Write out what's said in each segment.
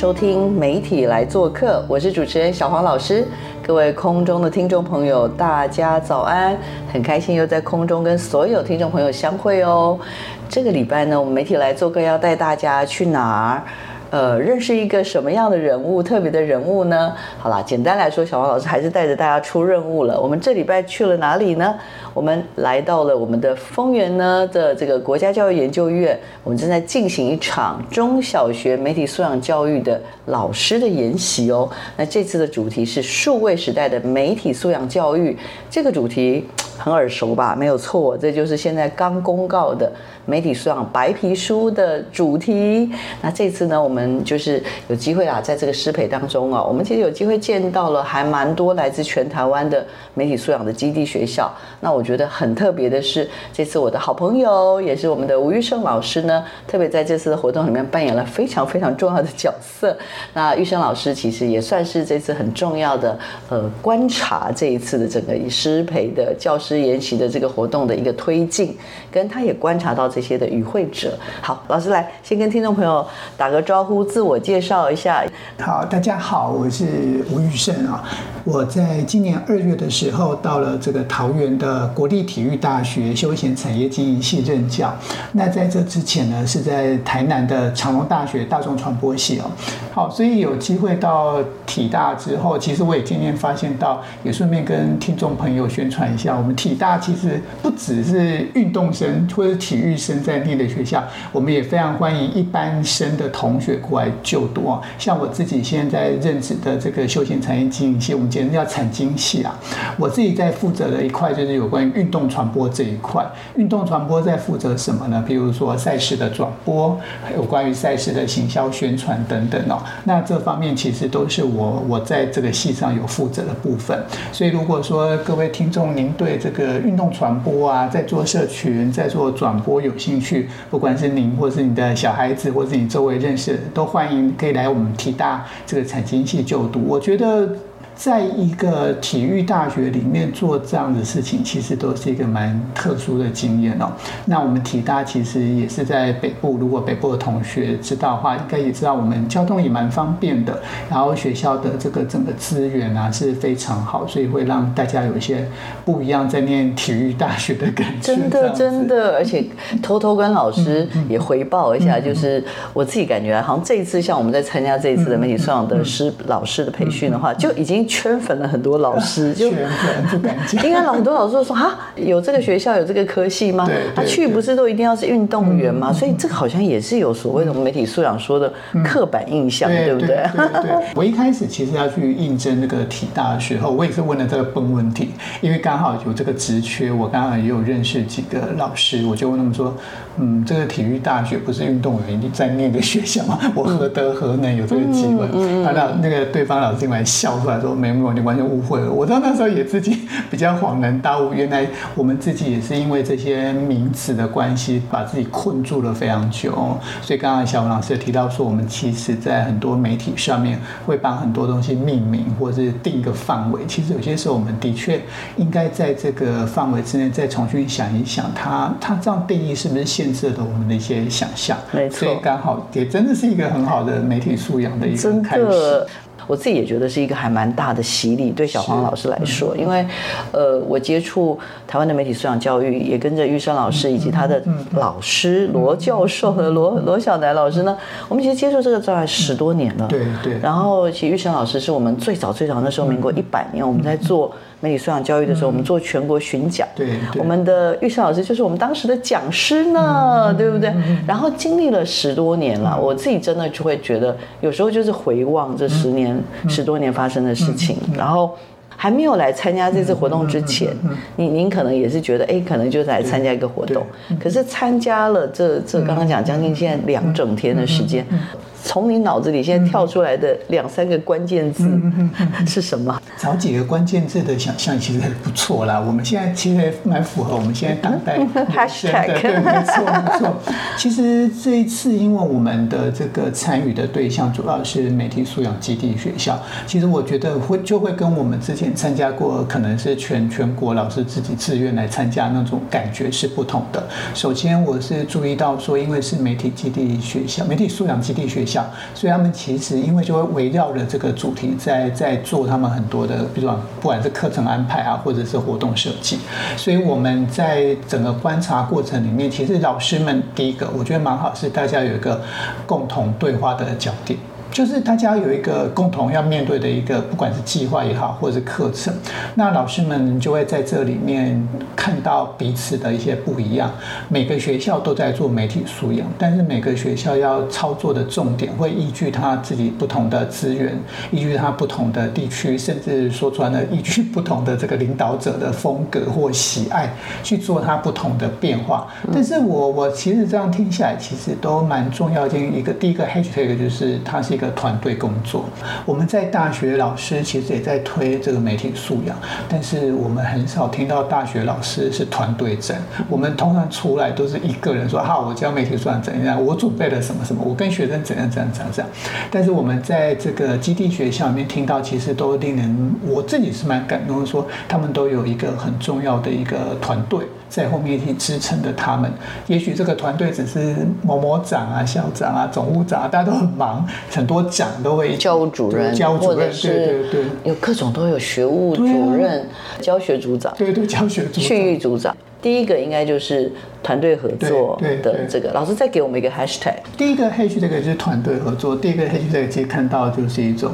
收听媒体来做客，我是主持人小黄老师。各位空中的听众朋友，大家早安！很开心又在空中跟所有听众朋友相会哦。这个礼拜呢，我们媒体来做客要带大家去哪儿？呃，认识一个什么样的人物，特别的人物呢？好啦，简单来说，小王老师还是带着大家出任务了。我们这礼拜去了哪里呢？我们来到了我们的丰原呢的这个国家教育研究院，我们正在进行一场中小学媒体素养教育的老师的研习哦。那这次的主题是数位时代的媒体素养教育，这个主题很耳熟吧？没有错，这就是现在刚公告的媒体素养白皮书的主题。那这次呢，我们就是有机会啊，在这个师培当中啊，我们其实有机会见到了还蛮多来自全台湾的媒体素养的基地学校。那我觉得很特别的是，这次我的好朋友也是我们的吴玉胜老师呢，特别在这次的活动里面扮演了非常非常重要的角色。那玉生老师其实也算是这次很重要的呃观察这一次的整个师培的教师研习的这个活动的一个推进，跟他也观察到这些的与会者。好，老师来先跟听众朋友打个招呼，自我介绍一下。好，大家好，我是吴玉胜啊。我在今年二月的时候到了这个桃园的国立体育大学休闲产业经营系任教。那在这之前呢，是在台南的长隆大学大众传播系哦。好，所以有机会到体大之后，其实我也渐渐发现到，也顺便跟听众朋友宣传一下，我们体大其实不只是运动生或者体育生在念的学校，我们也非常欢迎一般生的同学过来就读啊。像我自己现在任职的这个休闲产业经营系，我们简称叫产经系啊。我自己在负责的一块就是有关于运动传播这一块。运动传播在负责什么呢？比如说赛事的转播，还有关于赛事的行销宣传等等哦。那这方面其实都是我我在这个系上有负责的部分。所以如果说各位听众您对这这个运动传播啊，在做社群、在做转播有兴趣，不管是您或是你的小孩子，或是你周围认识，都欢迎可以来我们体大这个产经系就读。我觉得。在一个体育大学里面做这样的事情，其实都是一个蛮特殊的经验哦。那我们体大其实也是在北部，如果北部的同学知道的话，应该也知道我们交通也蛮方便的。然后学校的这个整个资源啊是非常好，所以会让大家有一些不一样在念体育大学的感觉。真的真的，而且偷偷跟老师也回报一下，就是我自己感觉，好像这一次像我们在参加这一次的媒体素养的师老师的培训的话，就已经。圈粉了很多老师，就圈粉不敢讲。应该很多老师都说啊，有这个学校有这个科系吗？他去不是都一定要是运动员吗？所以这个好像也是有所谓的媒体素养说的刻板印象，对不对？对。我一开始其实要去应征那个体大的时候，我也是问了这个笨问题，因为刚好有这个职缺，我刚好也有认识几个老师，我就问他们说，嗯，这个体育大学不是运动员在念的学校吗？我何德何能有这个机会？他那那个对方老师进来笑出来说。没有，你完全误会了。我到那时候也自己比较恍然大悟，原来我们自己也是因为这些名词的关系，把自己困住了非常久。所以刚刚小文老师提到说，我们其实在很多媒体上面会把很多东西命名，或者是定一个范围。其实有些时候，我们的确应该在这个范围之内再重新想一想，它它这样定义是不是限制了我们的一些想象？没错，所以刚好也真的是一个很好的媒体素养的一个开始。我自己也觉得是一个还蛮大的洗礼，对小黄老师来说，因为，呃，我接触台湾的媒体素养教育，也跟着玉生老师以及他的老师罗教授和罗罗小南老师呢，我们其实接触这个专业十多年了。对对。然后，其实玉生老师是我们最早最早那时候，民国一百年，我们在做。媒体素养教育的时候，我们做全国巡讲，对，我们的玉山老师就是我们当时的讲师呢，对不对？然后经历了十多年了，我自己真的就会觉得，有时候就是回望这十年、十多年发生的事情，然后。还没有来参加这次活动之前，您您可能也是觉得，哎，可能就是来参加一个活动，可是参加了这这刚刚讲将近现在两整天的时间。从你脑子里现在跳出来的两三个关键字是什么？找几个关键字的想象其实很不错啦。我们现在其实蛮符合我们现在当代生的，对，没错没错。其实这一次，因为我们的这个参与的对象主要是媒体素养基地学校，其实我觉得会就会跟我们之前参加过，可能是全全国老师自己自愿来参加那种感觉是不同的。首先，我是注意到说，因为是媒体基地学校，媒体素养基地学校。所以他们其实因为就会围绕着这个主题在在做他们很多的，比如不管是课程安排啊，或者是活动设计。所以我们在整个观察过程里面，其实老师们第一个我觉得蛮好，是大家有一个共同对话的焦点。就是大家有一个共同要面对的一个，不管是计划也好，或者是课程，那老师们就会在这里面看到彼此的一些不一样。每个学校都在做媒体素养，但是每个学校要操作的重点会依据他自己不同的资源，依据他不同的地区，甚至说穿了，依据不同的这个领导者的风格或喜爱去做他不同的变化。但是我我其实这样听下来，其实都蛮重要。的一个第一个 hashtag 就是它是。一个团队工作，我们在大学老师其实也在推这个媒体素养，但是我们很少听到大学老师是团队战。我们通常出来都是一个人说：“哈，我教媒体素养怎样，我准备了什么什么，我跟学生怎样怎样怎样怎样。”但是我们在这个基地学校里面听到，其实都令人我自己是蛮感动，说他们都有一个很重要的一个团队。在后面去支撑着他们，也许这个团队只是某某长啊、校长啊、总务长啊，大家都很忙，很多长都会教务主任，教务主任对对对，有各种都有学务主任、教学组长，对对教学组、训育组长。第一个应该就是团队合作的这个。老师再给我们一个 hashtag，第一个 hashtag 就是团队合作，第一个 hashtag 其实看到就是一种。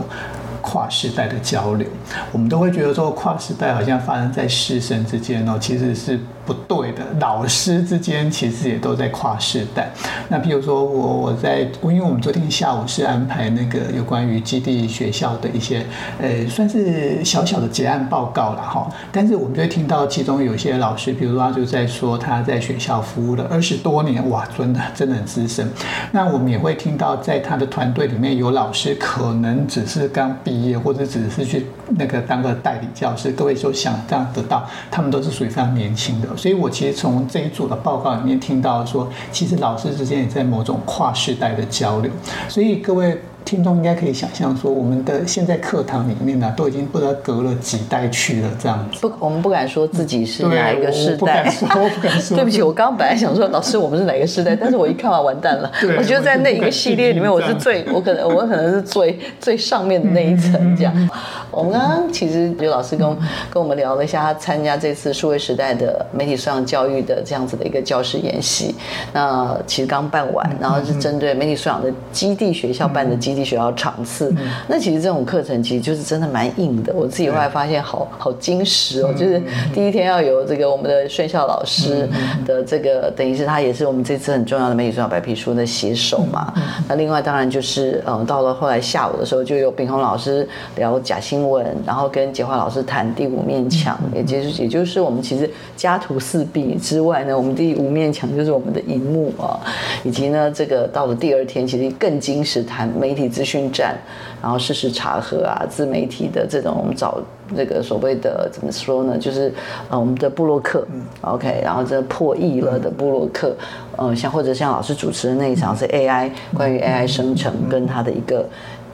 跨时代的交流，我们都会觉得说跨时代好像发生在师生之间哦，其实是不对的。老师之间其实也都在跨时代。那比如说我我在，因为我们昨天下午是安排那个有关于基地学校的一些呃，算是小小的结案报告了哈。但是我们就会听到其中有些老师，比如说他就在说他在学校服务了二十多年，哇，真的真的很资深。那我们也会听到在他的团队里面有老师可能只是刚毕。业或者只是去那个当个代理教师，各位就想这样得到，他们都是属于非常年轻的，所以我其实从这一组的报告里面听到说，其实老师之间也在某种跨世代的交流，所以各位。听众应该可以想象，说我们的现在课堂里面呢，都已经不知道隔了几代去了这样子。不，我们不敢说自己是哪一个世代。我不敢说。对不起，我刚刚本来想说，老师我们是哪个世代，但是我一看完完蛋了。我觉得在那一个系列里面，我是最，我可能我可能是最最上面的那一层这样。我们刚刚其实刘老师跟跟我们聊了一下，他参加这次数位时代的媒体素养教育的这样子的一个教师演习。那其实刚办完，然后是针对媒体素养的基地学校办的基地。学校场次，那其实这种课程其实就是真的蛮硬的。我自己后来发现，好好精实哦。就是第一天要有这个我们的炫校老师的这个，等于是他也是我们这次很重要的媒体素养白皮书的写手嘛。那另外当然就是，嗯，到了后来下午的时候，就有秉宏老师聊假新闻，然后跟杰华老师谈第五面墙，也就是也就是我们其实家徒四壁之外呢，我们第五面墙就是我们的荧幕啊，以及呢这个到了第二天，其实更精实谈媒体。资讯站，然后事实查核啊，自媒体的这种，我们找这个所谓的怎么说呢？就是呃，我们的布洛克，OK，然后这破亿了的布洛克，呃，像或者像老师主持的那一场是 AI，关于 AI 生成跟它的一个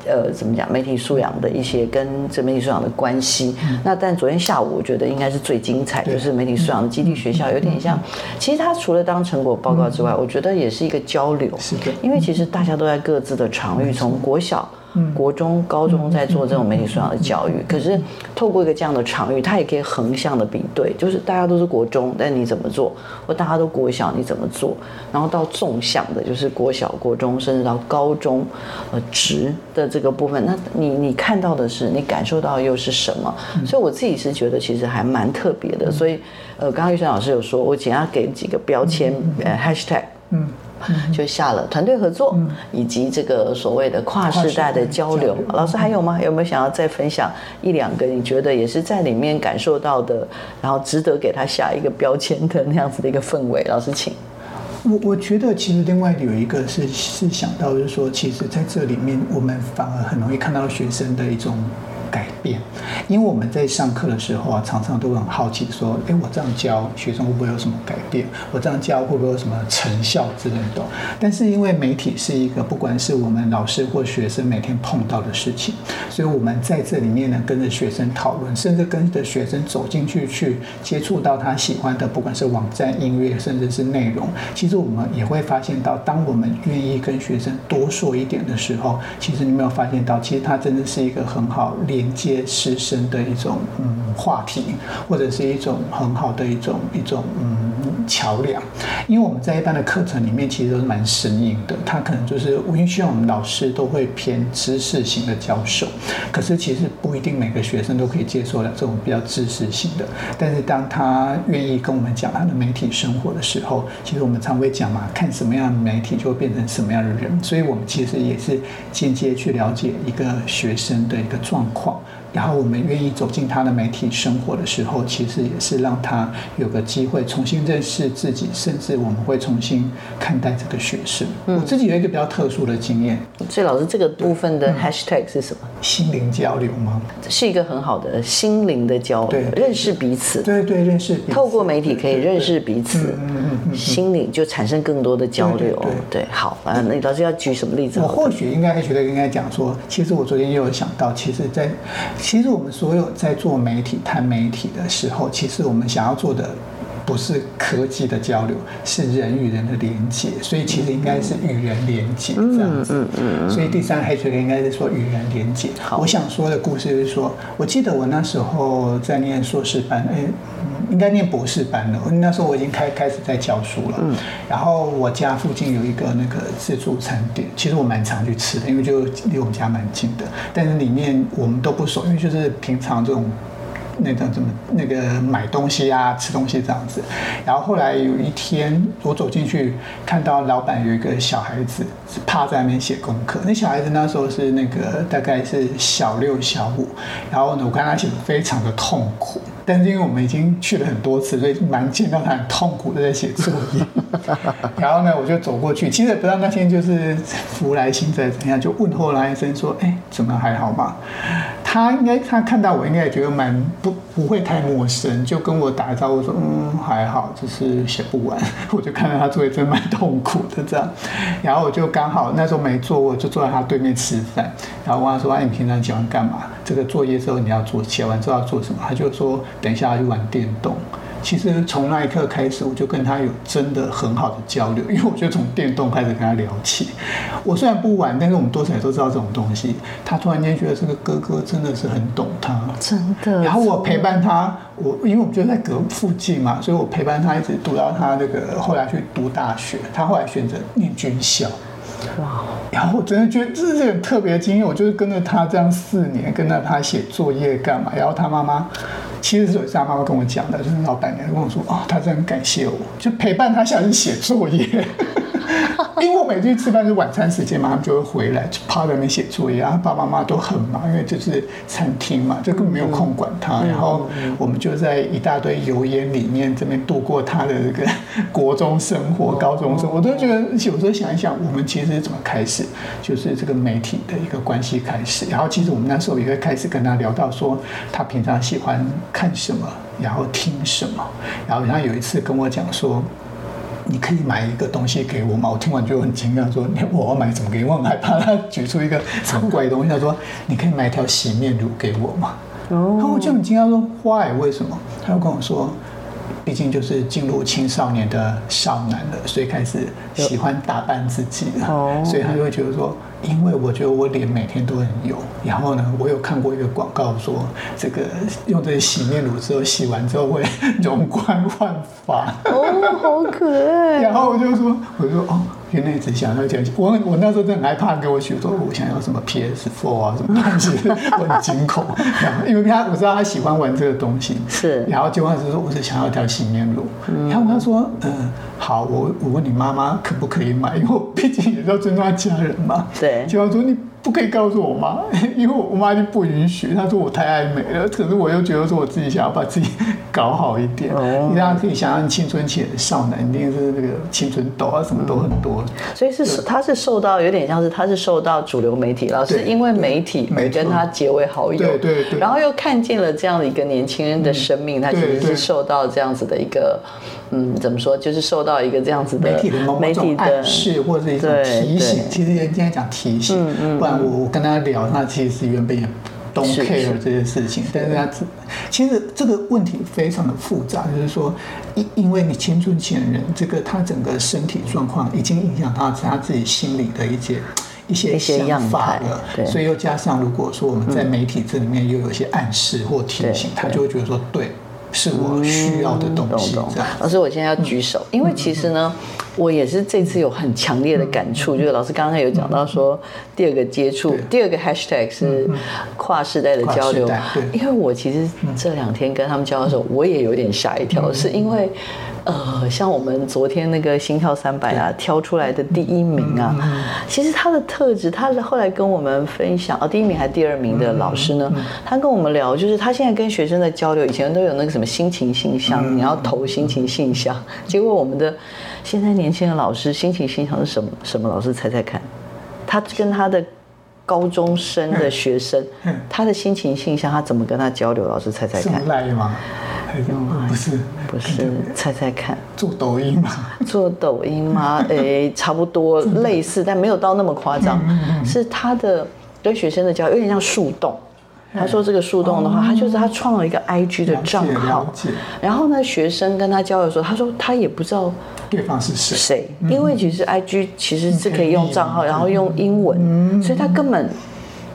呃，怎么讲媒体素养的一些跟这媒体素养的关系。那但昨天下午我觉得应该是最精彩，就是媒体素养的基地学校，有点像，其实它除了当成果报告之外，我觉得也是一个交流，是的，因为其实大家都在各自的场域，从国小。国中、高中在做这种媒体素养的教育，可是透过一个这样的场域，它也可以横向的比对，就是大家都是国中，但你怎么做？或大家都国小，你怎么做？然后到纵向的，就是国小、国中，甚至到高中，呃，职的这个部分，那你你看到的是，你感受到又是什么？所以我自己是觉得其实还蛮特别的。所以，呃，刚刚玉山老师有说，我简要给几个标签，呃，hashtag，嗯。就下了团队合作以及这个所谓的跨世代的交流。老师还有吗？有没有想要再分享一两个你觉得也是在里面感受到的，然后值得给他下一个标签的那样子的一个氛围？老师，请。我我觉得其实另外有一个是是想到，就是说，其实在这里面，我们反而很容易看到学生的一种。改变，因为我们在上课的时候啊，常常都很好奇，说，哎，我这样教学生会不会有什么改变？我这样教会不会有什么成效之类的？但是因为媒体是一个不管是我们老师或学生每天碰到的事情，所以我们在这里面呢，跟着学生讨论，甚至跟着学生走进去去接触到他喜欢的，不管是网站、音乐，甚至是内容，其实我们也会发现到，当我们愿意跟学生多说一点的时候，其实你没有发现到，其实他真的是一个很好。连接师生的一种嗯话题，或者是一种很好的一种一种嗯桥梁。因为我们在一般的课程里面，其实都是蛮生硬的，他可能就是无需要我们老师都会偏知识型的教授，可是其实不一定每个学生都可以接受了这种比较知识型的。但是当他愿意跟我们讲他的媒体生活的时候，其实我们常会讲嘛，看什么样的媒体就会变成什么样的人。所以我们其实也是间接去了解一个学生的一个状况。然后我们愿意走进他的媒体生活的时候，其实也是让他有个机会重新认识自己，甚至我们会重新看待这个学生。我自己有一个比较特殊的经验。所以老师这个部分的 hashtag 是什么？心灵交流吗？是一个很好的心灵的交流，认识彼此。对对，认识。透过媒体可以认识彼此嗯嗯，心灵就产生更多的交流。对，好啊，那老师要举什么例子？我或许应该觉得应该讲说，其实我昨天也有想到，其实，在其实我们所有在做媒体、谈媒体的时候，其实我们想要做的不是科技的交流，是人与人的连接。所以其实应该是与人连接这样子。所以第三黑水应该是说与人连接。我想说的故事是说，我记得我那时候在念硕士班，哎。应该念博士班了，那时候我已经开开始在教书了。嗯，然后我家附近有一个那个自助餐店，其实我蛮常去吃的，因为就离我们家蛮近的。但是里面我们都不熟，因为就是平常这种。那种怎么那个买东西啊，吃东西这样子，然后后来有一天我走进去，看到老板有一个小孩子趴在那边写功课。那小孩子那时候是那个大概是小六小五，然后呢，我看他写的非常的痛苦，但是因为我们已经去了很多次，所以蛮见到他很痛苦的在写作业。然后呢，我就走过去，其实不知道那天就是福来心在怎样，就问候了一声说：“哎，怎么还好吗？”他应该他看到我应该也觉得蛮不不会太陌生，就跟我打招呼说嗯还好，只是写不完。我就看到他作业真蛮痛苦的这样，然后我就刚好那时候没做，我就坐在他对面吃饭，然后问他说哎你平常喜欢干嘛？这个作业之后你要做，写完之后要做什么？他就说等一下要去玩电动。其实从那一刻开始，我就跟他有真的很好的交流，因为我就从电动开始跟他聊起。我虽然不玩，但是我们多少都知道这种东西。他突然间觉得这个哥哥真的是很懂他，真的。然后我陪伴他，我因为我们就在隔附近嘛，所以我陪伴他一直读到他那个后来去读大学。他后来选择念军校。哇！然后我真的觉得这是很特别的经验。我就是跟着他这样四年，跟着他写作业干嘛？然后他妈妈，七十岁是他妈妈跟我讲的，就是老板娘跟我说，啊，他真的很感谢我，就陪伴他下去写作业。因为我每次吃饭是晚餐时间嘛，他们就会回来，就趴在那边写作业啊。爸爸妈妈都很忙，因为这是餐厅嘛，就根本没有空管他。然后我们就在一大堆油烟里面这边度过他的这个 国中生活、高中生活。我都觉得有时候想一想，我们其实怎么开始，就是这个媒体的一个关系开始。然后其实我们那时候也会开始跟他聊到说，他平常喜欢看什么，然后听什么。然后他有一次跟我讲说。你可以买一个东西给我吗？我听完就很惊讶，说你我要买什么给我？我害怕他举出一个什么怪东西，他说你可以买一条洗面乳给我吗？然后我就很惊讶，说 Why？为什么？他就跟我说。毕竟就是进入青少年的少男了，所以开始喜欢打扮自己了，所以他就会觉得说，因为我觉得我脸每天都很油，然后呢，我有看过一个广告说，这个用这洗面乳之后洗完之后会 容光焕发，哦，好可爱。然后我就说，我就说哦。原来只想要讲，我我那时候真的很害怕给我许多我想要什么 PS Four 啊什么 东西，我很惊恐，因为他我知道他喜欢玩这个东西，是。然后就开始说我是想要条洗面乳，然后他说嗯好，我我问你妈妈可不可以买，因为我毕竟也是要尊重他家人嘛，对。就要说你。不可以告诉我妈，因为我妈就不允许。她说我太爱美了，可是我又觉得说我自己想要把自己搞好一点。大家可以想象青春期的少男，一定是那个青春痘啊，什么都很多。所以是他是受到有点像是他是受到主流媒体老师对因为媒体而没跟他结为好友，对对对然后又看见了这样的一个年轻人的生命，他其实是受到这样子的一个嗯怎么说，就是受到一个这样子的媒体的某某种暗示或者一种提醒，其实人家讲提醒，不然我我跟他聊，他其实原本也 don't care 这些事情，但是他自其实这个问题非常的复杂，就是说，因因为你青春期的人，这个他整个身体状况已经影响到他自己心里的一些。一些想法了，对。所以又加上如果说我们在媒体这里面又有一些暗示或提醒，对他就会觉得说，对，是我需要的东西，懂懂。。老师，我现在要举手，因为其实呢，我也是这次有很强烈的感触，就是老师刚才有讲到说，第二个接触，第二个 hashtag 是跨世代的交流。因为我其实这两天跟他们交流的时候，我也有点吓一跳，是因为。呃，像我们昨天那个心跳三百啊，挑出来的第一名啊，其实他的特质，他后来跟我们分享，哦，第一名还是第二名的老师呢，他跟我们聊，就是他现在跟学生的交流，以前都有那个什么心情信箱，你要投心情信箱，结果我们的现在年轻的老师心情信箱是什么？什么？老师猜猜看，他跟他的高中生的学生，他的心情信箱，他怎么跟他交流？老师猜猜是看，赖吗？不是？不是，猜猜看。做抖音嘛？做抖音吗？诶，差不多类似，但没有到那么夸张。是他的对学生的交流有点像树洞。他说这个树洞的话，他就是他创了一个 IG 的账号然后呢，学生跟他交流的时候，他说他也不知道对方是谁？谁，因为其实 IG 其实是可以用账号，然后用英文，所以他根本。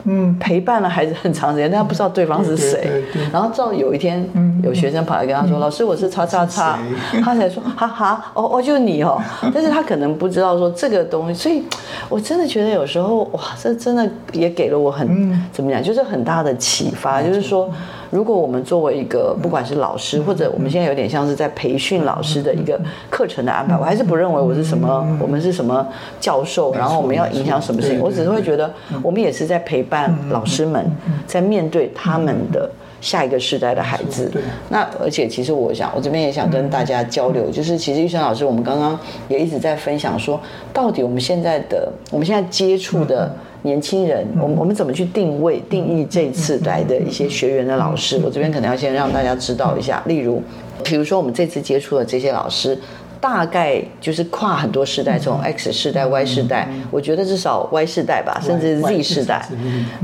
嗯，陪伴了孩子很长时间，但他不知道对方是谁对对对。然后直到有一天，有学生跑来跟他说：“老师，我是叉叉叉。” 他才说：“哈哈，哦哦，就是你哦。”但是他可能不知道说这个东西，所以我真的觉得有时候哇，这真的也给了我很怎么讲，就是很大的启发，就是说。如果我们作为一个不管是老师，或者我们现在有点像是在培训老师的一个课程的安排，我还是不认为我是什么，我们是什么教授，然后我们要影响什么事情，我只是会觉得我们也是在陪伴老师们，在面对他们的。下一个世代的孩子，那而且其实我想，我这边也想跟大家交流，就是其实玉生老师，我们刚刚也一直在分享说，到底我们现在的我们现在接触的年轻人，我们我们怎么去定位定义这次来的一些学员的老师？我这边可能要先让大家知道一下，例如，比如说我们这次接触的这些老师。大概就是跨很多世代，从 X 世代、Y 世代，我觉得至少 Y 世代吧，甚至 Z 世代，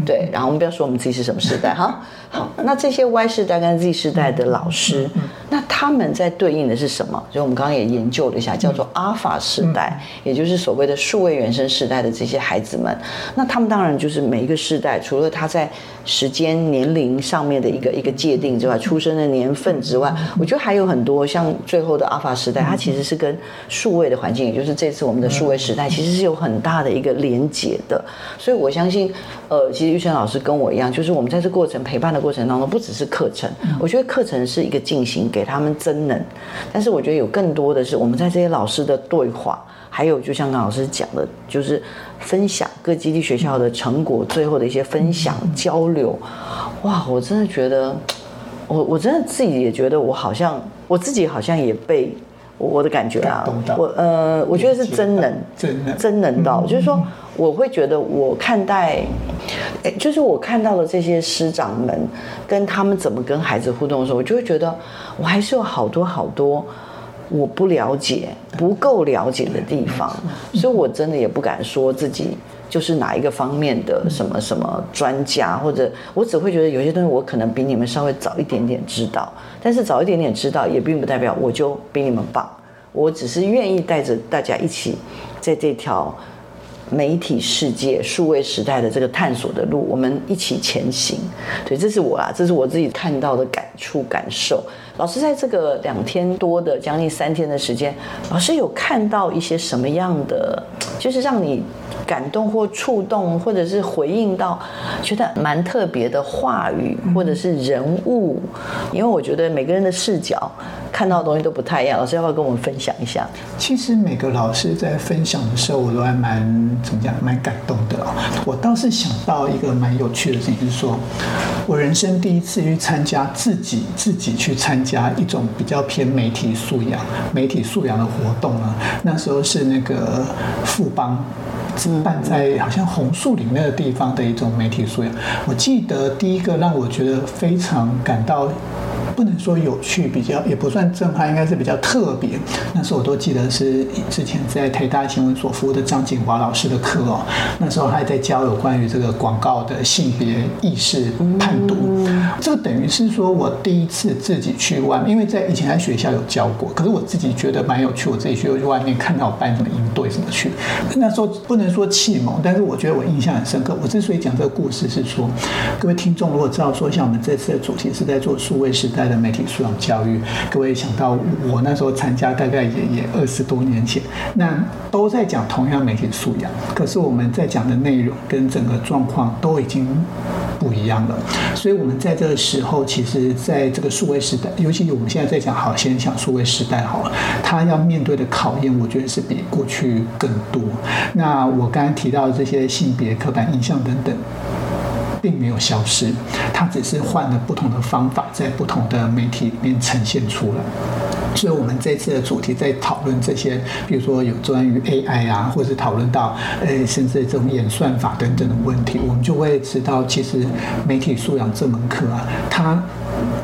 对。然后我们不要说我们自己是什么世代哈。好，那这些 Y 世代跟 Z 世代的老师，那他们在对应的是什么？所以我们刚刚也研究了一下，叫做阿法世代，也就是所谓的数位原生世代的这些孩子们。那他们当然就是每一个世代，除了他在时间、年龄上面的一个一个界定之外，出生的年份之外，我觉得还有很多像最后的阿法时代，它其实是跟数位的环境，也就是这次我们的数位时代，其实是有很大的一个连结的。所以我相信，呃，其实玉生老师跟我一样，就是我们在这过程陪伴的过程当中，不只是课程，我觉得课程是一个进行，给他们增能，但是我觉得有更多的是我们在这些老师的对话。还有，就像刚老师讲的，就是分享各基地学校的成果，最后的一些分享交流。哇，我真的觉得，我我真的自己也觉得，我好像我自己好像也被我的感觉啊，我呃，我觉得是真能，真能，真能到，就是说，我会觉得我看待，就是我看到了这些师长们跟他们怎么跟孩子互动的时候，我就会觉得，我还是有好多好多。我不了解、不够了解的地方，所以我真的也不敢说自己就是哪一个方面的什么什么专家，或者我只会觉得有些东西我可能比你们稍微早一点点知道，但是早一点点知道也并不代表我就比你们棒，我只是愿意带着大家一起在这条媒体世界、数位时代的这个探索的路，我们一起前行。对，这是我啦，这是我自己看到的感触感受。老师在这个两天多的将近三天的时间，老师有看到一些什么样的，就是让你感动或触动，或者是回应到觉得蛮特别的话语，或者是人物？因为我觉得每个人的视角看到的东西都不太一样。老师要不要跟我们分享一下？其实每个老师在分享的时候，我都还蛮怎么讲，蛮感动的哦。我倒是想到一个蛮有趣的事情，就是说我人生第一次去参加自己自己去参。加一种比较偏媒体素养、媒体素养的活动啊。那时候是那个富邦办在好像红树林那个地方的一种媒体素养。我记得第一个让我觉得非常感到。不能说有趣，比较也不算震撼，应该是比较特别。那时候我都记得是之前在台大新闻所服务的张景华老师的课哦。那时候还在教有关于这个广告的性别意识判读。这个等于是说我第一次自己去外面，因为在以前在学校有教过，可是我自己觉得蛮有趣。我自己去外面看到班怎么应对怎么去。那时候不能说启蒙，但是我觉得我印象很深刻。我之所以讲这个故事是说，各位听众如果知道说，像我们这次的主题是在做数位时代。的媒体素养教育，各位想到我那时候参加，大概也也二十多年前，那都在讲同样媒体素养，可是我们在讲的内容跟整个状况都已经不一样了。所以，我们在这个时候，其实在这个数位时代，尤其我们现在在讲好，先讲数位时代好了，他要面对的考验，我觉得是比过去更多。那我刚刚提到的这些性别刻板印象等等。并没有消失，它只是换了不同的方法，在不同的媒体里面呈现出来。所以，我们这次的主题在讨论这些，比如说有关于 AI 啊，或者讨论到呃，甚至这种演算法等等的问题，我们就会知道，其实媒体素养这门课啊，它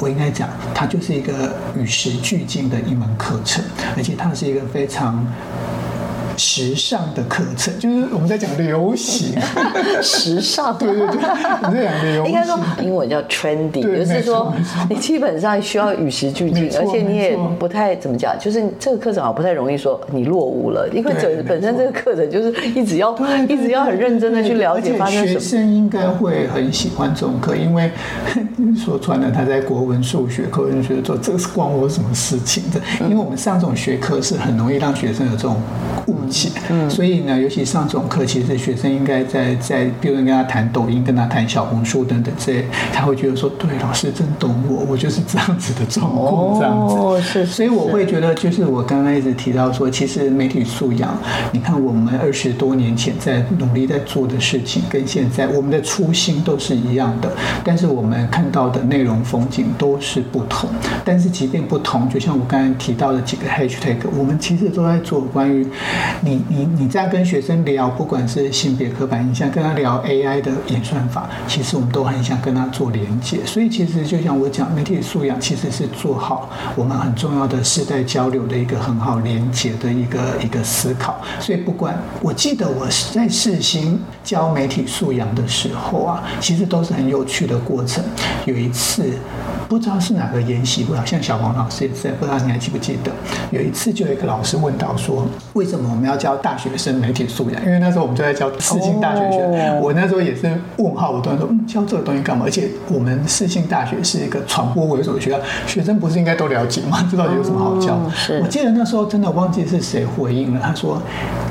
我应该讲，它就是一个与时俱进的一门课程，而且它是一个非常。时尚的课程就是我们在讲流行，时尚，对对对，我们在讲流行。应该说英文叫 trendy，就是说你基本上需要与时俱进，而且你也不太怎么讲，就是这个课程好不太容易说你落伍了，因为本本身这个课程就是一直要一直要很认真的去了解发生什么。学生应该会很喜欢这种课，因为 说穿了他在国文、数学课就觉得说这个是关我什么事情的，因为我们上这种学科是很容易让学生有这种误。嗯，所以呢，尤其上这种课，其实学生应该在在，比如跟他谈抖音，跟他谈小红书等等这些，他会觉得说，对，老师真懂我，我就是这样子的状况，这样子。哦，是。所以我会觉得，就是我刚刚一直提到说，其实媒体素养，你看我们二十多年前在努力在做的事情，跟现在我们的初心都是一样的，但是我们看到的内容风景都是不同。但是即便不同，就像我刚刚提到的几个 hashtag，我们其实都在做关于。你你你在跟学生聊，不管是性别刻板印象，跟他聊 AI 的演算法，其实我们都很想跟他做连接。所以其实就像我讲，媒体素养其实是做好我们很重要的世代交流的一个很好连接的一个一个思考。所以不管我记得我在世新教媒体素养的时候啊，其实都是很有趣的过程。有一次不知道是哪个研习会，好像小黄老师也在，不知道你还记不记得？有一次就有一个老师问到说，为什么我们要要教大学生媒体素养，因为那时候我们就在教四星大学学，我那时候也是问号，我突然说，嗯，教这个东西干嘛？而且我们四星大学是一个传播为主的学校，学生不是应该都了解吗？这到底有什么好教？我记得那时候真的忘记是谁回应了，他说，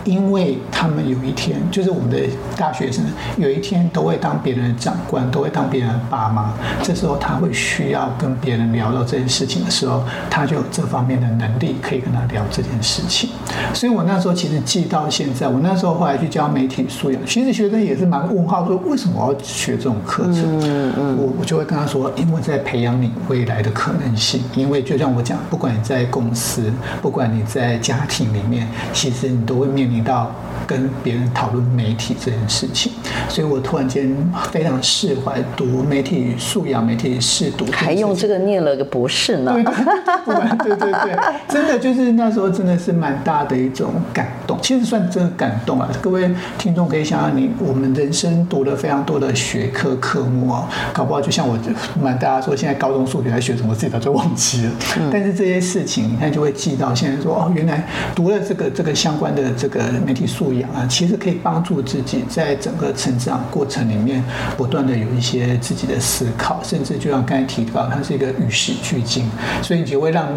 因为他们有一天，就是我们的大学生有一天都会当别人的长官，都会当别人的爸妈，这时候他会需要跟别人聊到这件事情的时候，他就有这方面的能力可以跟他聊这件事情。所以我那时候其实记到现在，我那时候后来去教媒体素养，其实学生也是蛮问号，说为什么我要学这种课程？嗯嗯，我我就会跟他说，因为在培养你未来的可能性。因为就像我讲，不管你在公司，不管你在家庭里面，其实你都会面临到跟别人讨论媒体这件事情。所以我突然间非常释怀，读媒体素养、媒体试读，还用这个念了个博士呢。对对对对对，真的就是那时候真的是蛮大的一种感动，其实算真的感动啊！各位听众可以想想，你我们人生读了非常多的学科科目哦，搞不好就像我瞒大家说，现在高中数学在学什么，自己早就忘记了。但是这些事情，你看就会记到现在说哦，原来读了这个这个相关的这个媒体素养啊，其实可以帮助自己在整个成长过程里面不断的有一些自己的思考，甚至就像刚才提到，它是一个与时俱进，所以你就会让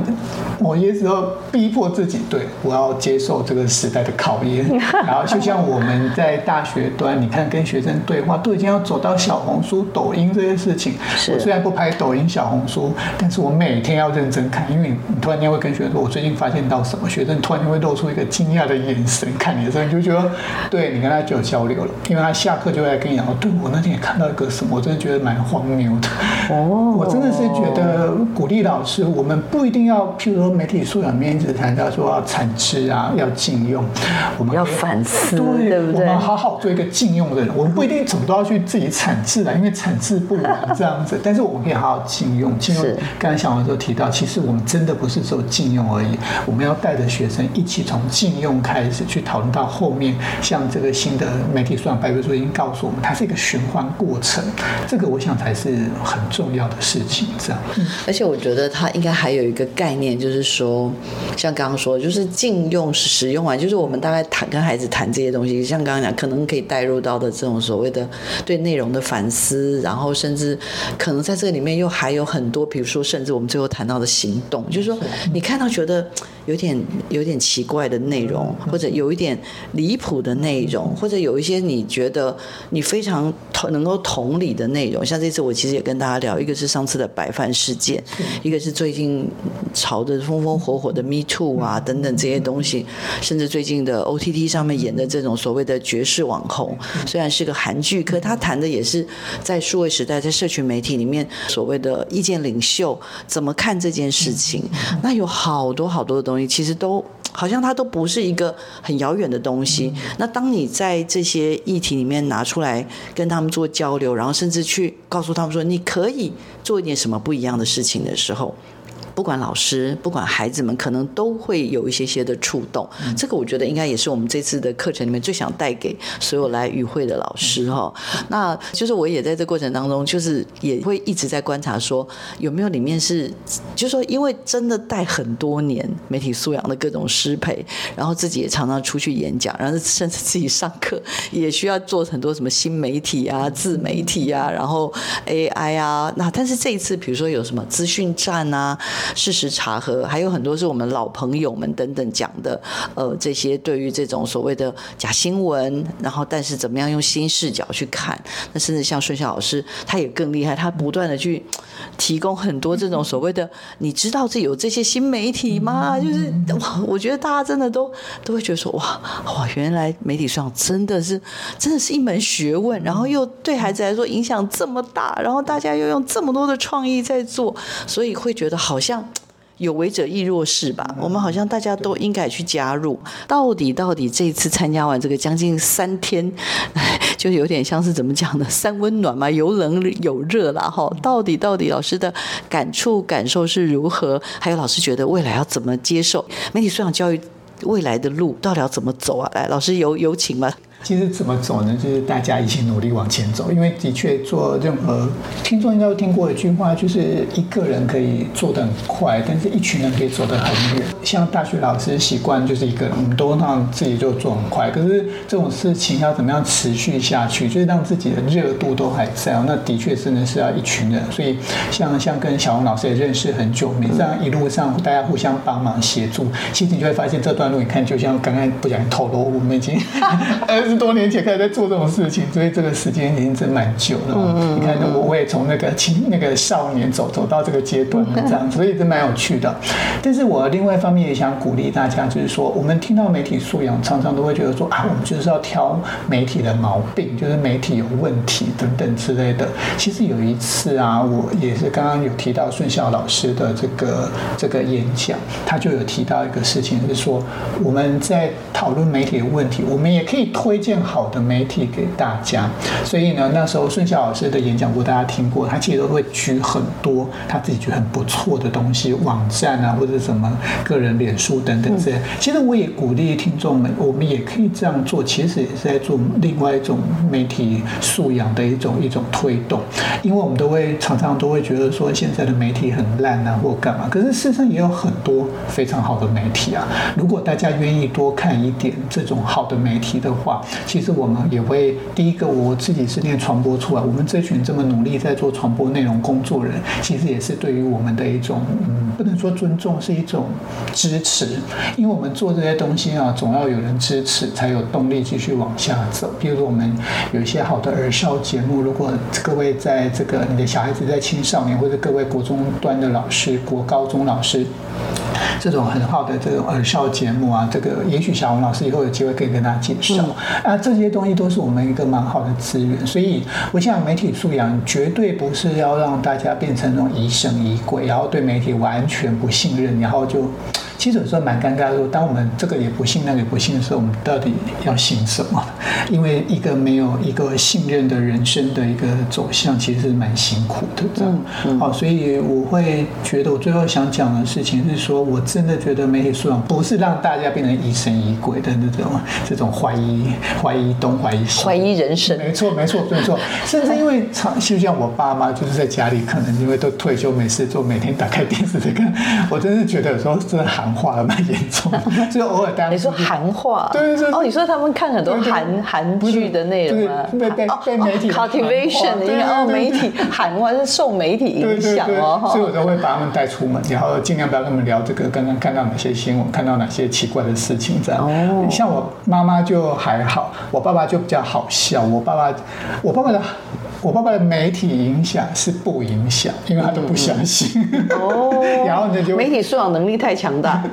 某些时候逼迫自己，对我要接受这个时代的考验。然后就像我们在大学端，你看跟学生对话，都已经要走到小红书、抖音这些事情。我虽然不拍抖音、小红书，但是我每天要认真看，因为你突然间会跟学生说，我最近发现到什么，学生突然间会露出一个惊讶的眼神看你的时候，你就觉得，对你跟他就有交流了，因为他下课就会来跟你讲，对我那天也看到一个什么，我真的觉得蛮荒谬的。哦，我真的是觉得鼓励老师，我们不一定要，譬如说媒体素养面一直谈到说要产知啊，要禁用，我们要反思，对不对？我们好好做一个禁用的人，我们不一定怎么都要去自己产制了，因为产制不完 这样子，但是我们可以好好禁用。禁用，刚才小王都提到，其实我们真的不是只有禁用而已，我们要带着学生一起从禁用开始去讨论到后面，像这个新的媒体素养白皮书已经告诉我们，它是一个循环过程，这个我想才是很重要的事情。这样，而且我觉得它应该还有一个概念，就是说，像刚刚说，就是禁用使用完，就是我们大概谈跟孩子谈这些东西，像刚刚讲，可能可以带入到的这种所谓的对内容的反思，然后甚至可能在这里面又还有很多，比如说，甚至我们最后谈到的行动，就是说，你看到觉得有点有点奇怪的内容，或者有一点离谱的内容，或者有一些你觉得你非常同能够同理的内容，像这次我其实也跟大家聊，一个是上次的白饭事件，一个是最近炒的风风火火的 Me Too 啊等等这些东西，甚至最近的 OTT 上面演的这种所谓的绝世网红，虽然是个韩剧，可他谈的也是在数位时代，在社群媒体里面所谓的意见领袖怎么看这件事情。那有好多好多的东西，其实都好像它都不是一个很遥远的东西。那当你在这些议题里面拿出来跟他们做交流，然后甚至去告诉他们说你可以做一点什么不一样的事情的时候。不管老师，不管孩子们，可能都会有一些些的触动。这个我觉得应该也是我们这次的课程里面最想带给所有来与会的老师哈。那就是我也在这过程当中，就是也会一直在观察说有没有里面是，就是说因为真的带很多年媒体素养的各种师培，然后自己也常常出去演讲，然后甚至自己上课也需要做很多什么新媒体啊、自媒体啊，然后 AI 啊。那但是这一次，比如说有什么资讯站啊。事实查核，还有很多是我们老朋友们等等讲的，呃，这些对于这种所谓的假新闻，然后但是怎么样用新视角去看，那甚至像顺晓老师，他也更厉害，他不断的去 提供很多这种所谓的，你知道这有这些新媒体吗？就是哇，我觉得大家真的都都会觉得说，哇哇，原来媒体上真的是真的是一门学问，然后又对孩子来说影响这么大，然后大家又用这么多的创意在做，所以会觉得好像。有为者亦若是吧？我们好像大家都应该去加入。到底到底这一次参加完这个将近三天，就有点像是怎么讲呢？三温暖嘛，有冷有热啦。哈。到底到底老师的感触感受是如何？还有老师觉得未来要怎么接受媒体素养教育未来的路到底要怎么走啊？来，老师有有请吗？其实怎么走呢？就是大家一起努力往前走。因为的确做任何听众应该都听过一句话，就是一个人可以做得很快，但是一群人可以走得很远。像大学老师习惯就是一个人，我们都让自己就做很快。可是这种事情要怎么样持续下去，就是让自己的热度都还在哦。那的确真的是要一群人。所以像像跟小红老师也认识很久，每这样一路上大家互相帮忙协助，其实你就会发现这段路，你看就像刚刚不小心透露，我们已经呃。十多年前开始在做这种事情，所以这个时间已经真蛮久了。你看，我我也从那个青那个少年走走到这个阶段了，这样，所以真蛮有趣的。但是我另外一方面也想鼓励大家，就是说，我们听到媒体素养，常常都会觉得说啊，我们就是要挑媒体的毛病，就是媒体有问题等等之类的。其实有一次啊，我也是刚刚有提到顺孝老师的这个这个演讲，他就有提到一个事情，是说我们在讨论媒体的问题，我们也可以推。荐好的媒体给大家。所以呢，那时候孙晓老师的演讲过，大家听过，他其实都会举很多他自己觉得很不错的东西，网站啊，或者什么个人脸书等等这些。其实我也鼓励听众们，我们也可以这样做，其实也是在做另外一种媒体素养的一种一种推动。因为我们都会常常都会觉得说现在的媒体很烂啊，或干嘛，可是事实上也有很多非常好的媒体啊。如果大家愿意多看一点这种好的媒体的话，其实我们也会第一个，我自己是念传播出来，我们这群这么努力在做传播内容工作人，其实也是对于我们的一种嗯，不能说尊重，是一种支持。因为我们做这些东西啊，总要有人支持，才有动力继续往下走。比如说我们有一些好的儿少节目，如果各位在这个你的小孩子在青少年，或者各位国中端的老师、国高中老师。这种很好的这种耳少节目啊，这个也许小王老师以后有机会可以跟大家介绍啊，这些东西都是我们一个蛮好的资源。所以我想媒体素养绝对不是要让大家变成那种疑神疑鬼，然后对媒体完全不信任，然后就。其实有时候蛮尴尬的，当我们这个也不信，那个也不信的时候，我们到底要信什么？因为一个没有一个信任的人生的一个走向，其实是蛮辛苦的。这样，好，所以我会觉得，我最后想讲的事情是说，我真的觉得媒体素养不是让大家变成疑神疑鬼的那种，这种怀疑、怀疑东、怀疑西、怀疑人生。没错，没错，没错。甚至因为长，就像我爸妈，就是在家里，可能因为都退休没事做，每天打开电视在看，我真是觉得有时候真的喊。化蛮严重，所以偶尔大家你说韩化，对对对，哦，你说他们看很多韩韩剧的内容啊？被被被媒体 cultivation 的，哦，媒体韩化是受媒体影响哦，所以我都会把他们带出门，然后尽量不要跟他们聊这个刚刚看到哪些新闻，看到哪些奇怪的事情这样。哦，像我妈妈就还好，我爸爸就比较好笑。我爸爸，我爸爸的。我爸爸的媒体影响是不影响，因为他都不相信。哦，然后呢就媒体素养能力太强大，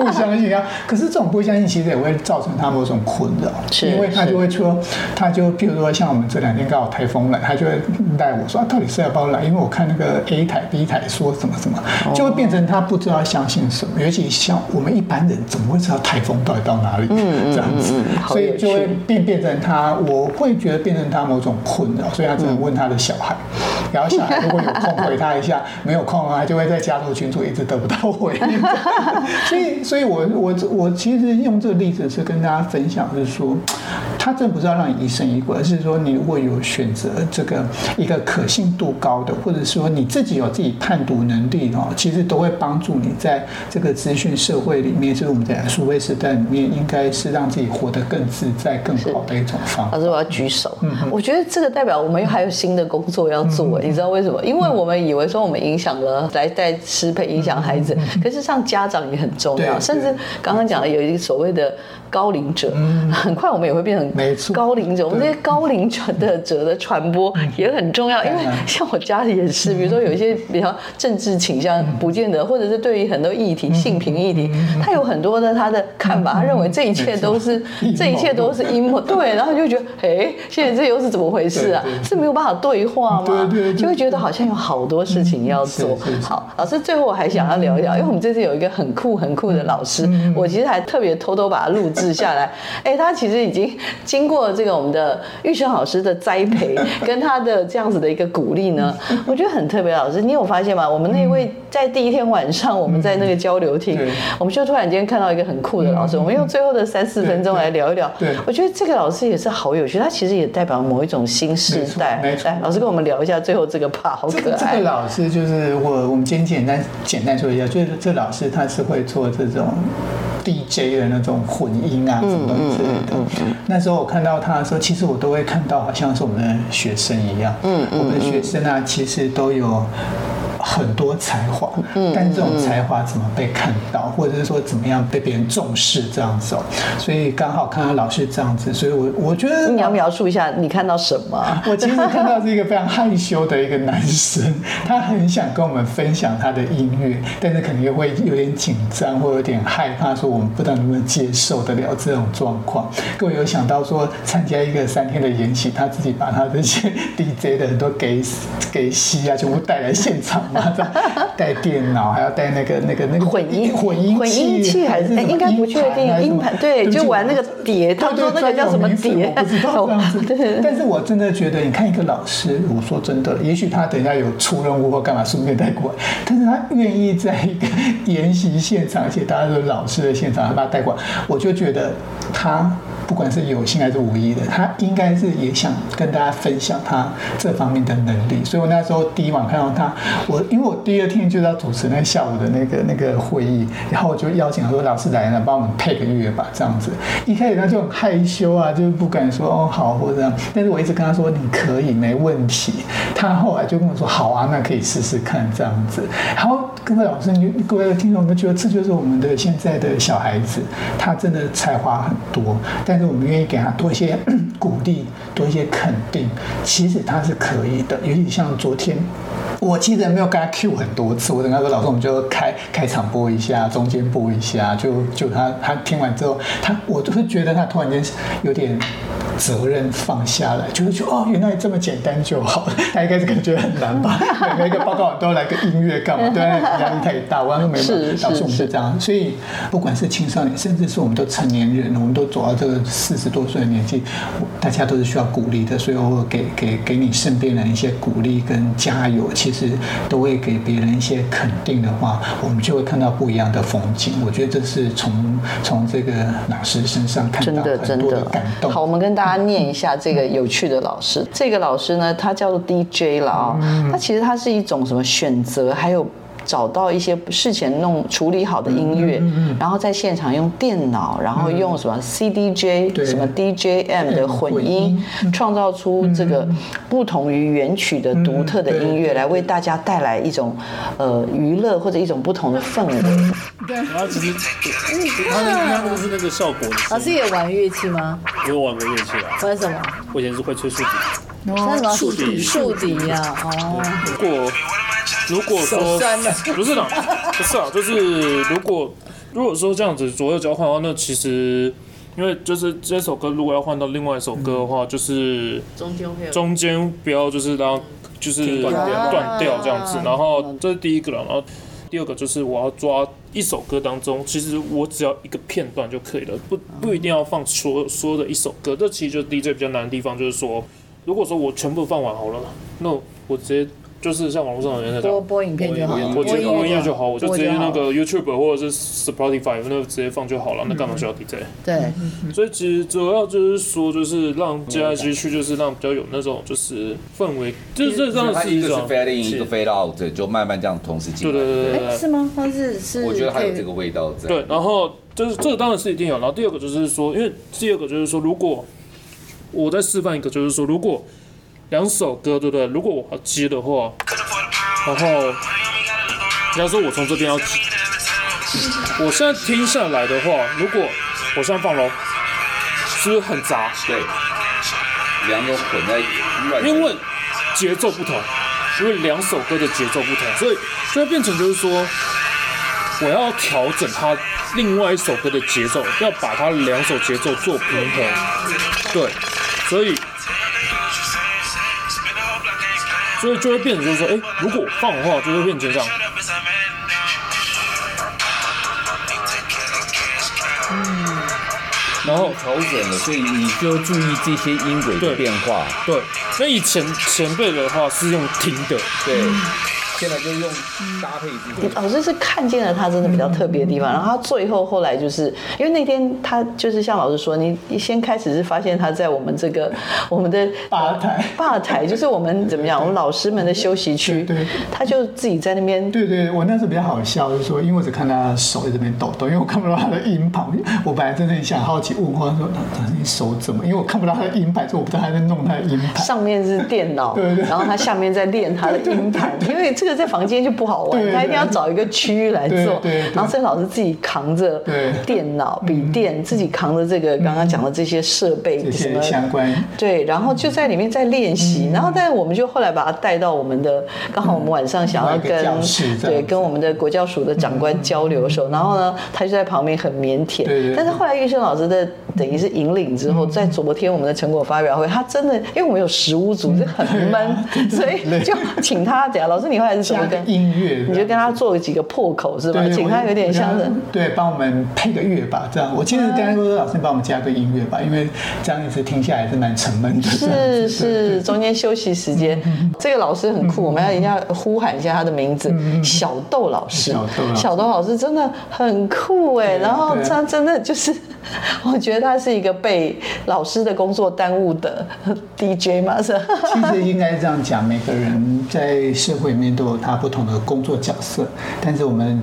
不相信啊。可是这种不相信其实也会造成他某种困扰，是因为他就会说，他就譬如说像我们这两天刚好台风来，他就会带我说，到底是要不要来？因为我看那个 A 台 B 台说什么什么，就会变成他不知道相信什么。尤其像我们一般人怎么会知道台风到底到哪里？嗯这样子，所以就会变变成他，我会觉得变成他某种困扰。他只能问他的小孩，然后小孩如果有空回他一下，没有空啊，就会在家族群组一直得不到回应。所以，所以我我我其实用这个例子是跟大家分享，是说，他真不是要让你疑神疑鬼，而是说你如果有选择这个一个可信度高的，或者说你自己有自己判读能力哦，其实都会帮助你在这个资讯社会里面，就是我们在数位时代里面，应该是让自己活得更自在、更好的一种方法。老师，我要举手。嗯，我觉得这个代表们还有新的工作要做，你知道为什么？因为我们以为说我们影响了来带师培影响孩子，可是像家长也很重要，甚至刚刚讲的有一个所谓的。高龄者，很快我们也会变成高龄者。我们这些高龄者的者的传播也很重要，因为像我家里也是，比如说有一些比较政治倾向，不见得，或者是对于很多议题、性平议题，他有很多的他的看法，他认为这一切都是这一切都是阴谋，对，然后就觉得，哎，现在这又是怎么回事啊？是没有办法对话吗？就会觉得好像有好多事情要做。好，老师最后我还想要聊一聊，因为我们这次有一个很酷很酷的老师，我其实还特别偷偷把它录制。下来，哎，他其实已经经过这个我们的玉生老师的栽培，跟他的这样子的一个鼓励呢，我觉得很特别。老师，你有发现吗？我们那位在第一天晚上，我们在那个交流厅，我们就突然间看到一个很酷的老师。我们用最后的三四分钟来聊一聊。对，我觉得这个老师也是好有趣，他其实也代表某一种新时代。来，老师跟我们聊一下最后这个 part，好可爱。这个老师就是我，我们今天简单简单说一下，就是这老师他是会做这种。DJ 的那种混音啊，什么东西之类的。那时候我看到他的时候，其实我都会看到，好像是我们的学生一样。嗯嗯，我们的学生啊，其实都有。很多才华，嗯，但这种才华怎么被看到，或者是说怎么样被别人重视这样子哦，所以刚好看到老师这样子，所以我我觉得你要描述一下你看到什么？我其实看到是一个非常害羞的一个男生，他很想跟我们分享他的音乐，但是可能又会有点紧张或有点害怕，说我们不知道能不能接受得了这种状况。各位有想到说参加一个三天的演习，他自己把他这些 DJ 的很多给给戏啊，全部带来现场。带电脑，还要带那个那个那个混音混音混音器还是应该不确定音盘对就玩那个碟他们说那个叫什么碟我不知道这样子。对对对但是我真的觉得，你看一个老师，我说真的，也许他等一下有出任务或干嘛，顺便带过来，但是他愿意在一个 研习现场，而且大家都是老师的现场，他把他带过来，我就觉得他。不管是有心还是无意的，他应该是也想跟大家分享他这方面的能力。所以我那时候第一晚看到他，我因为我第二天就要主持那下午的那个那个会议，然后我就邀请他说老师来了，帮我们配个乐吧，这样子。一开始他就很害羞啊，就不敢说哦好或者这样，但是我一直跟他说你可以没问题。他后来就跟我说好啊，那可以试试看这样子。然后各位老师，你各位听众，我们觉得这就是我们的现在的小孩子，他真的才华很多，但我们愿意给他多一些 鼓励，多一些肯定，其实他是可以的。尤其像昨天。我记得没有跟他 Q 很多次，我跟他说：“老师，我们就开开场播一下，中间播一下。就”就他他听完之后，他我就会觉得他突然间有点责任放下来，就会觉得哦，原来这么简单就好。他一开始可能觉得很难吧，每个报告都要来个音乐干嘛？对，压力太大。我说没办法，老师我们就这样。所以不管是青少年，甚至是我们都成年人，我们都走到这个四十多岁的年纪，大家都是需要鼓励的。所以我给给给你身边人一些鼓励跟加油，其实都会给别人一些肯定的话，我们就会看到不一样的风景。我觉得这是从从这个老师身上看到很多的感动。好，我们跟大家念一下这个有趣的老师。这个老师呢，他叫做 DJ 了啊、哦，他其实他是一种什么选择，还有。找到一些事前弄处理好的音乐，嗯嗯嗯然后在现场用电脑，然后用什么 CDJ、对。什么 DJM 的混混音。音，创造出这个不同于原曲的独特的音乐，对来为大家带来一种呃娱乐或者一种不同的氛围。然后其实他那他那个是那个效果老，师也玩乐器吗？我有玩过乐器啊，玩什么？我以前是会吹竖笛。那什么竖笛。竖笛呀？哦，如果如果说不是啦，不是啊，就是如果如果说这样子左右交换的话，那其实因为就是这首歌如果要换到另外一首歌的话，就是中间会有中间不要就是让就是断掉断掉这样子，然后这是第一个了，然后第二个就是我要抓一首歌当中，其实我只要一个片段就可以了，不不一定要放所有所有的一首歌，这其实就是 DJ 比较难的地方，就是说如果说我全部放完好了，那我直接就是像网络上的人在讲。播播影片就好，我直接播音乐就好，我就直接那个 YouTube 或者是 Spotify 那个直接放就好了，那干嘛需要 DJ？对，所以其实主要就是说，就是让接下去就是让比较有那种就是氛围，就是这这样它一个是是一种 fade in，一个 fade out，就慢慢这样同时进来。对对对对是吗？它是是，我觉得还有这个味道在。对，然后就是这个当然是一定有，然后第二个就是说，因为第二个就是说，如果我在示范一个，就是说，如果两首歌对不对？如果我要接的话，然后假如说我从这边要接，我现在听下来的话，如果我现在放喽，是不是很杂？对，两种混在乱。因为节奏不同，因为两首歌的节奏不同，所以就会变成就是说，我要调整它另外一首歌的节奏，要把它两首节奏做平衡。对，所以所以就会变成就是说，哎、如果我放的话，就会变成这样。然后调整了，所以你就注意这些音轨的对变化。对，那以前前辈的话是用听的，对，现在就用搭配之后。老师是看见了他真的比较特别的地方，然后他最后后来就是因为那天他就是像老师说，你你先开始是发现他在我们这个我们的吧台吧台就是我们怎么样，我们老师们的休息区对对，他就自己在那边对对，我那时候比较好笑，就是说，因为我只看他手在这边抖抖，因为我看不到他的音盘。我本来真的很想好奇问他说，你手怎么？因为我看不到他的音盘，所以我不知道他在弄他的音盘。上面是电脑，对对然后他下面在练他的音盘，因为这个在房间就不好玩，他一定要找一个区域来做然后郑老师自己扛着电脑、笔电，自己扛着这个刚刚讲的这些设备这些什么相关。对，然后就在里面在练习，然后但我们就后来把他带到我们的，刚好我们晚上想要跟对跟我们的国教署的长官交流的时候，然后呢，他就在旁边很腼腆。但是后来玉生老师的等于是引领之后，在昨天我们的成果发表会，他真的因为我们有十五组就很闷，所以就请他等下老师你后来是怎么跟音乐，你就跟他做几个破口是吧？对，请他有点像是对，帮我们配个乐吧，这样。我其实刚才说老师帮我们加个音乐吧，因为这样一直听下来是蛮沉闷的。是是，中间休息时间，这个老师很酷，我们要一定要呼喊一下他的名字，小豆老师。小豆老师小豆老师真的很酷哎，然后他真的就是，我觉得他是一个被老师的工作耽误的 DJ 吗，是。其实应该这样讲，每个人在社会里面都有他不同的工作角色，但是我们。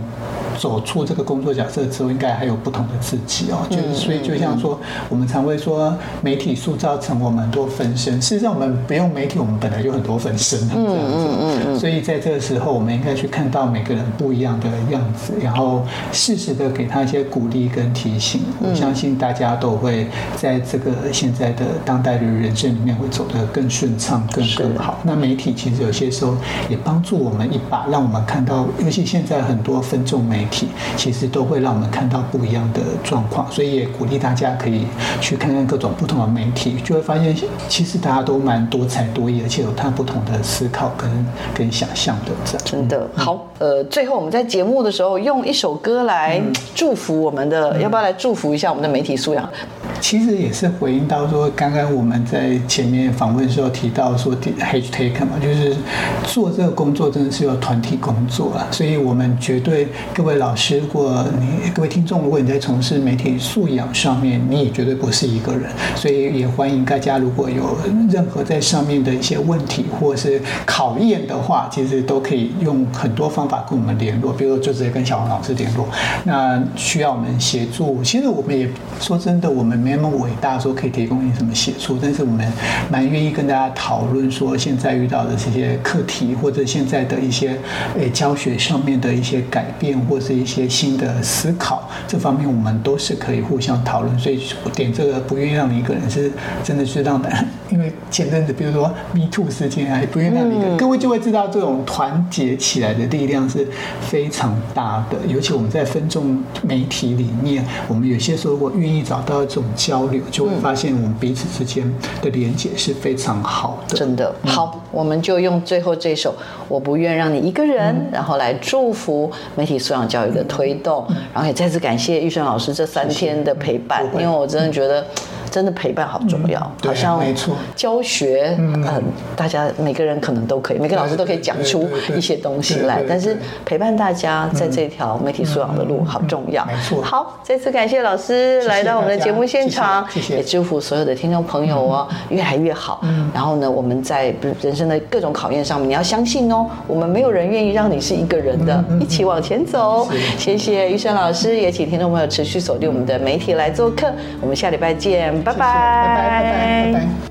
走出这个工作角色之后，应该还有不同的自己哦。就是所以，就像说，我们常会说，媒体塑造成我们很多分身。事实上，我们不用媒体，我们本来就很多分身了。这样子。所以在这个时候，我们应该去看到每个人不一样的样子，然后适时的给他一些鼓励跟提醒。我相信大家都会在这个现在的当代的人生里面会走得更顺畅、更更好。那媒体其实有些时候也帮助我们一把，让我们看到，尤其现在很多分众媒体，其实都会让我们看到不一样的状况。所以也鼓励大家可以去看看各种不同的媒体，就会发现其实大家都蛮多才多艺，而且有他不同的思考跟跟想象的这样。真的好，呃，最后我们在节目的时候用一首歌来祝福我们的，要不要来祝福一下我们的媒体素养？其实也是回应到说，刚刚我们在前面访问的时候提到说 hashtag 嘛，就是做这个工作真的是要团体工作啊，所以我们绝对各位老师，如果你各位听众，如果你在从事媒体素养上面，你也绝对不是一个人，所以也欢迎大家如果有任何在上面的一些问题或是考验的话，其实都可以用很多方法跟我们联络，比如说就直接跟小黄老师联络。那需要我们协助，其实我们也说真的，我们没没那么伟大，说可以提供你什么协助，但是我们蛮愿意跟大家讨论说现在遇到的这些课题，或者现在的一些诶教学上面的一些改变，或是一些新的思考，这方面我们都是可以互相讨论。所以点这个不愿意让你一个人是真的是让的，因为前阵子比如说 Me Too 事件还，不愿意让你一个人，各位就会知道这种团结起来的力量是非常大的，尤其我们在分众媒体里面，我们有些时候我愿意找到这种交流，就会发现我们彼此之间的连接是非常好的。真的。好，我们就用最后这首《我不愿让你一个人》，然后来祝福媒体素养教育的推动，然后也再次感谢玉生老师这三天的陪伴，因为我真的觉得。真的陪伴好重要，对好像没错。教学，嗯，大家每个人可能都可以，每个老师都可以讲出一些东西来但是陪伴大家在这条媒体素养的路好重要。没错。好，再次感谢老师来到我们的节目现场，谢谢也祝福所有的听众朋友哦，越来越好。然后呢，我们在人生的各种考验上面，你要相信哦，我们没有人愿意让你是一个人的，一起往前走。谢谢玉生老师，也请听众朋友持续锁定我们的媒体来做客，我们下礼拜见，拜拜，拜拜拜拜拜拜。